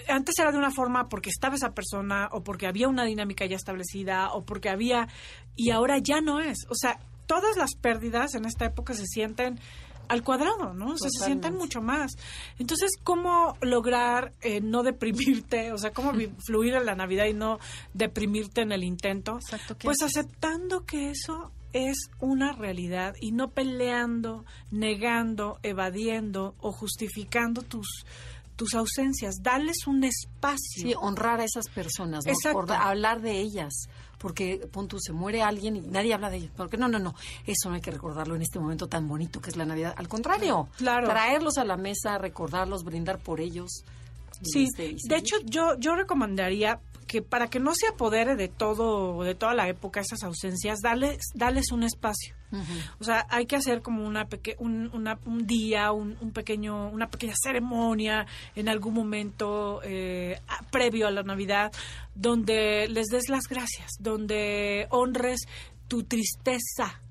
antes era de una forma porque estaba esa persona o porque había una dinámica ya establecida o porque había y ahora ya no es. O sea, todas las pérdidas en esta época se sienten al cuadrado, ¿no? O sea, se sienten mucho más. Entonces, ¿cómo lograr eh, no deprimirte? O sea, ¿cómo fluir en la Navidad y no deprimirte en el intento? Exacto, ¿qué Pues haces? aceptando que eso es una realidad y no peleando, negando, evadiendo o justificando tus tus ausencias, darles un espacio. Sí, honrar a esas personas, ¿no? Exacto. Por- hablar de ellas. Porque, pon tú, se muere alguien y nadie habla de ellos. Porque no, no, no. Eso no hay que recordarlo en este momento tan bonito que es la Navidad. Al contrario, Claro. traerlos a la mesa, recordarlos, brindar por ellos. Sí, este, de hecho yo yo recomendaría que para que no se apodere de todo de toda la época esas ausencias, darles darles un espacio. O sea, hay que hacer como una peque un, una- un día, un, un pequeño, una pequeña ceremonia en algún momento eh, a- previo a la Navidad, donde les des las gracias, donde honres tu tristeza,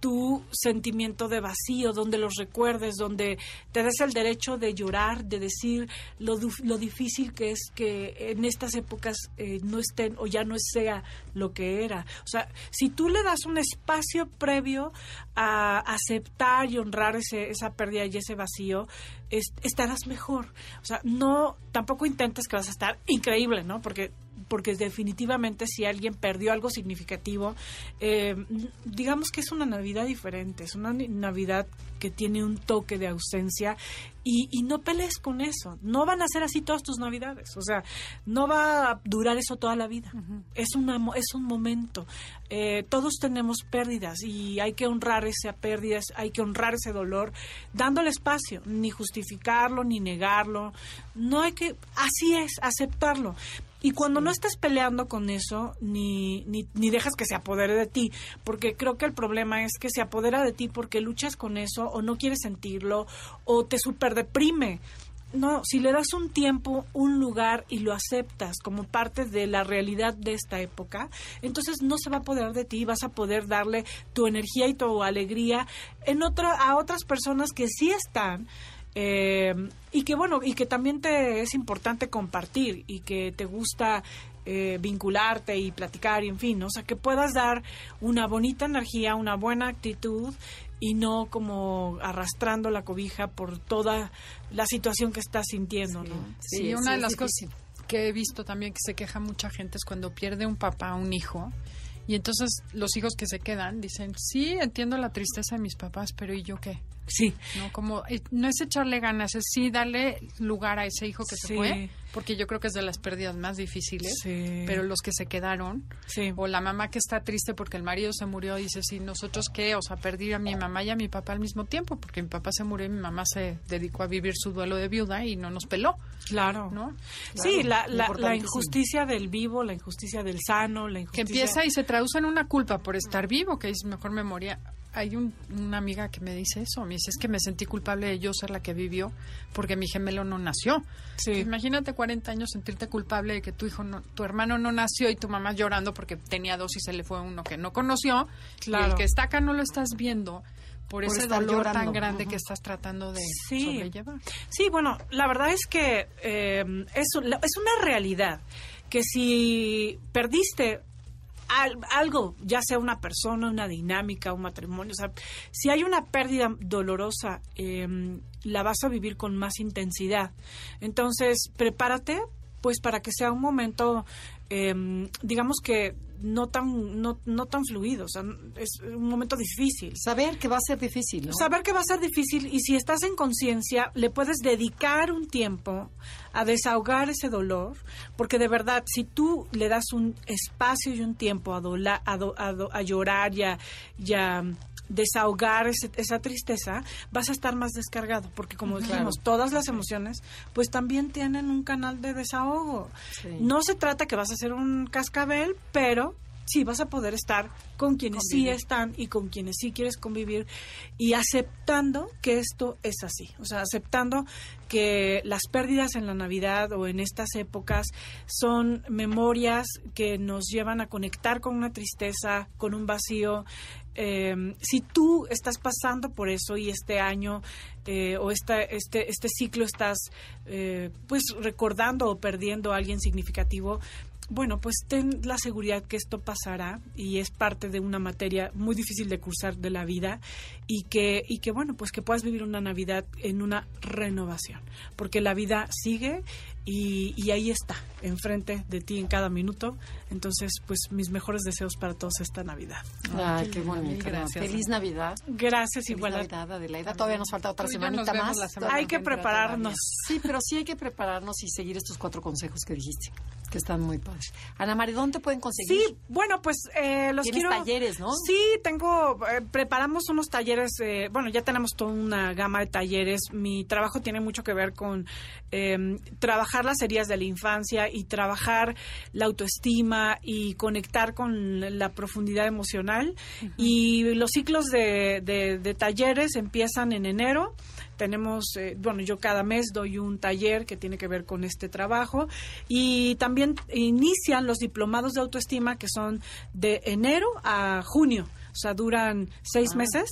tu sentimiento de vacío, donde los recuerdes, donde te des el derecho de llorar, de decir lo, lo difícil que es que en estas épocas eh, no estén o ya no sea lo que era. O sea, si tú le das un espacio previo a aceptar y honrar ese, esa pérdida y ese vacío, es- estarás mejor. O sea, no, tampoco intentes que vas a estar increíble, ¿no? Porque porque definitivamente si alguien perdió algo significativo, eh, digamos que es una Navidad diferente, es una Navidad que tiene un toque de ausencia y, y no pelees con eso. No van a ser así todas tus Navidades, o sea, no va a durar eso toda la vida. Es, una, es un momento. Eh, todos tenemos pérdidas y hay que honrar esa pérdida, hay que honrar ese dolor, dándole espacio, ni justificarlo, ni negarlo. No hay que, así es, aceptarlo. Y cuando no estés peleando con eso, ni, ni, ni dejas que se apodere de ti, porque creo que el problema es que se apodera de ti porque luchas con eso o no quieres sentirlo o te super deprime. No, si le das un tiempo, un lugar y lo aceptas como parte de la realidad de esta época, entonces no se va a apoderar de ti, vas a poder darle tu energía y tu alegría en otra, a otras personas que sí están eh, y que bueno y que también te es importante compartir y que te gusta eh, vincularte y platicar y en fin, ¿no? o sea que puedas dar una bonita energía, una buena actitud y no como arrastrando la cobija por toda la situación que estás sintiendo, ¿no? Sí, Sí, una sí, de las cosas que he visto también que se queja mucha gente es cuando pierde un papá o un hijo. Y entonces los hijos que se quedan dicen, sí, entiendo la tristeza de mis papás, pero ¿y yo qué? Sí. ¿no? Como, eh, no es echarle ganas, es sí darle lugar a ese hijo que se fue, porque yo creo que es de las pérdidas más difíciles, Sí. pero los que se quedaron, Sí. o la mamá que está triste porque el marido se murió, dice, sí, nosotros qué, o sea, perdí a mi mamá y a mi papá al mismo tiempo, porque mi papá se murió y mi mamá se dedicó a vivir su duelo de viuda y no nos peló, Claro. ¿no? Sí, la, la, la injusticia del vivo, la injusticia del sano, la Que injusticia... empieza y se traduce en una culpa por estar vivo, que es mejor memoria. Hay un- una amiga que me dice eso, me dice, es que me sentí culpable de yo ser la que vivió porque mi gemelo no nació. Sí. Imagínate 40 años sentirte culpable de que tu hijo, no- tu hermano no nació y tu mamá llorando porque tenía dos y se le fue uno que no conoció. Y el que está acá no lo estás viendo por, Por ese dolor llorando. tan grande que estás tratando de Sí. sobrellevar. Sí, bueno, la verdad es que eh, es una realidad que si perdiste al- algo, ya sea una persona, una dinámica, un matrimonio, o sea, si hay una pérdida dolorosa, eh, la vas a vivir con más intensidad. Entonces, prepárate, pues, para que sea un momento, eh, digamos que no tan, no, no tan fluido, o sea, es un momento difícil. Saber que va a ser difícil, ¿no? Saber que va a ser difícil y si estás en conciencia, le puedes dedicar un tiempo a desahogar ese dolor, porque de verdad, si tú le das un espacio y un tiempo a, dola- a, do- a do- a llorar y a, y a desahogar ese- esa tristeza, vas a estar más descargado, porque como dijimos, todas las emociones, pues también tienen un canal de desahogo. Sí. No se trata que vas a ser un cascabel, pero sí vas a poder estar con quienes sí están y con quienes sí quieres convivir y aceptando que esto es así, o sea, aceptando que las pérdidas en la Navidad o en estas épocas son memorias que nos llevan a conectar con una tristeza, con un vacío. Eh, si tú estás pasando por eso y este año eh, o esta, este, este ciclo estás eh, pues recordando o perdiendo a alguien significativo, bueno, pues ten la seguridad que esto pasará y es parte de una materia muy difícil de cursar de la vida y que, y que bueno, pues que puedas vivir una Navidad en una renovación, porque la vida sigue y, y ahí está, enfrente de ti en cada minuto. Entonces, pues mis mejores deseos para todos esta Navidad. Ay, qué qué bonito. gracias. Feliz Navidad. Gracias, Feliz igual. Navidad, Adelaida. Todavía nos falta otra semanita más. semana Hay que prepararnos. Sí, pero sí hay que prepararnos y seguir estos cuatro consejos que dijiste, que están muy padres. Ana María, ¿dónde te pueden conseguir? Sí, bueno, pues eh, los Tienes quiero... talleres, ¿no? Sí, tengo, eh, preparamos unos talleres, eh, bueno, ya tenemos toda una gama de talleres. Mi trabajo tiene mucho que ver con eh, trabajar las heridas de la infancia y trabajar la autoestima y conectar con la profundidad emocional. Y los ciclos de, de- de talleres empiezan en enero. Tenemos, eh, bueno, yo cada mes doy un taller que tiene que ver con este trabajo y también inician los diplomados de autoestima que son de enero a junio, o sea, duran seis Ah. meses.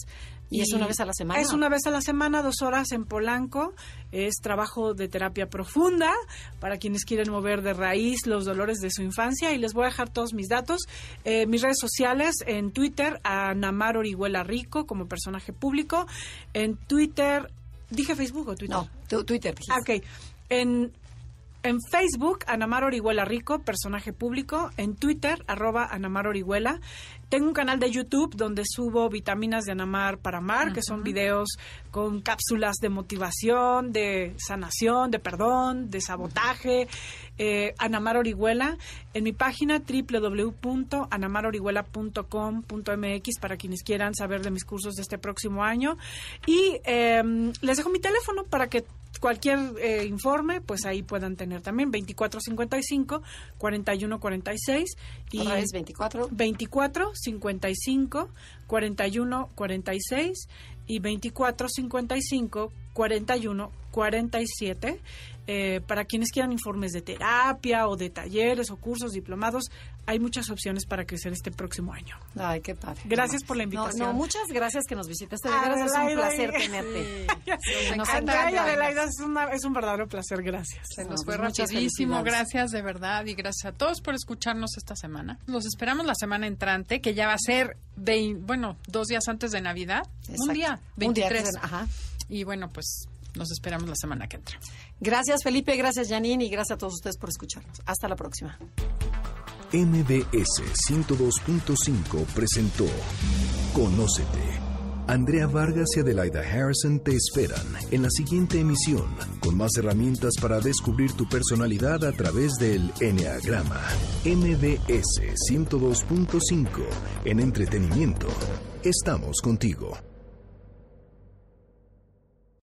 ¿Y es una vez a la semana? Es una vez a la semana, dos horas en Polanco. Es trabajo de terapia profunda para quienes quieren mover de raíz los dolores de su infancia. Y les voy a dejar todos mis datos. Eh, mis redes sociales, en Twitter, a Namar Orihuela Rico como personaje público. En Twitter, ¿dije Facebook o Twitter? No, tu- Twitter. dijiste. Ah, Ok. En, en Facebook, Anamar Orihuela Rico, personaje público. En Twitter, arroba Anamar Orihuela. Tengo un canal de YouTube donde subo vitaminas de Anamar para Amar, que son videos con cápsulas de motivación, de sanación, de perdón, de sabotaje. Eh, Anamar Orihuela. En mi página www.anamarorihuela.com.mx para quienes quieran saber de mis cursos de este próximo año. Y em, les dejo mi teléfono para que cualquier eh, informe, pues ahí puedan tener también 2455 4146 y Otra vez 24. 24 55 41 46 y 24 55 41 47 eh, para quienes quieran informes de terapia o de talleres o cursos diplomados hay muchas opciones para crecer este próximo año Ay, qué padre. Gracias por la invitación. No, muchas gracias que nos visitaste. De veras es un placer tenerte. Nos Andrea. Adelaida, es, una- es un verdadero placer gracias Se No, nos pues fue muchas rapidísimo. Gracias de verdad y gracias a todos por escucharnos esta semana. Los esperamos la semana entrante, que ya va a ser, vein- bueno, dos días antes de Navidad. Un Exacto. día, Un día, 23. ajá. Y bueno, pues nos esperamos la semana que entra. Gracias, Felipe. Gracias, Janine. Y gracias a todos ustedes por escucharnos. Hasta la próxima. MBS 102.5 presentó Conócete. Andrea Vargas y Adelaida Harrison te esperan en la siguiente emisión con más herramientas para descubrir tu personalidad a través del Enneagrama MBS 102.5 en entretenimiento. Estamos contigo.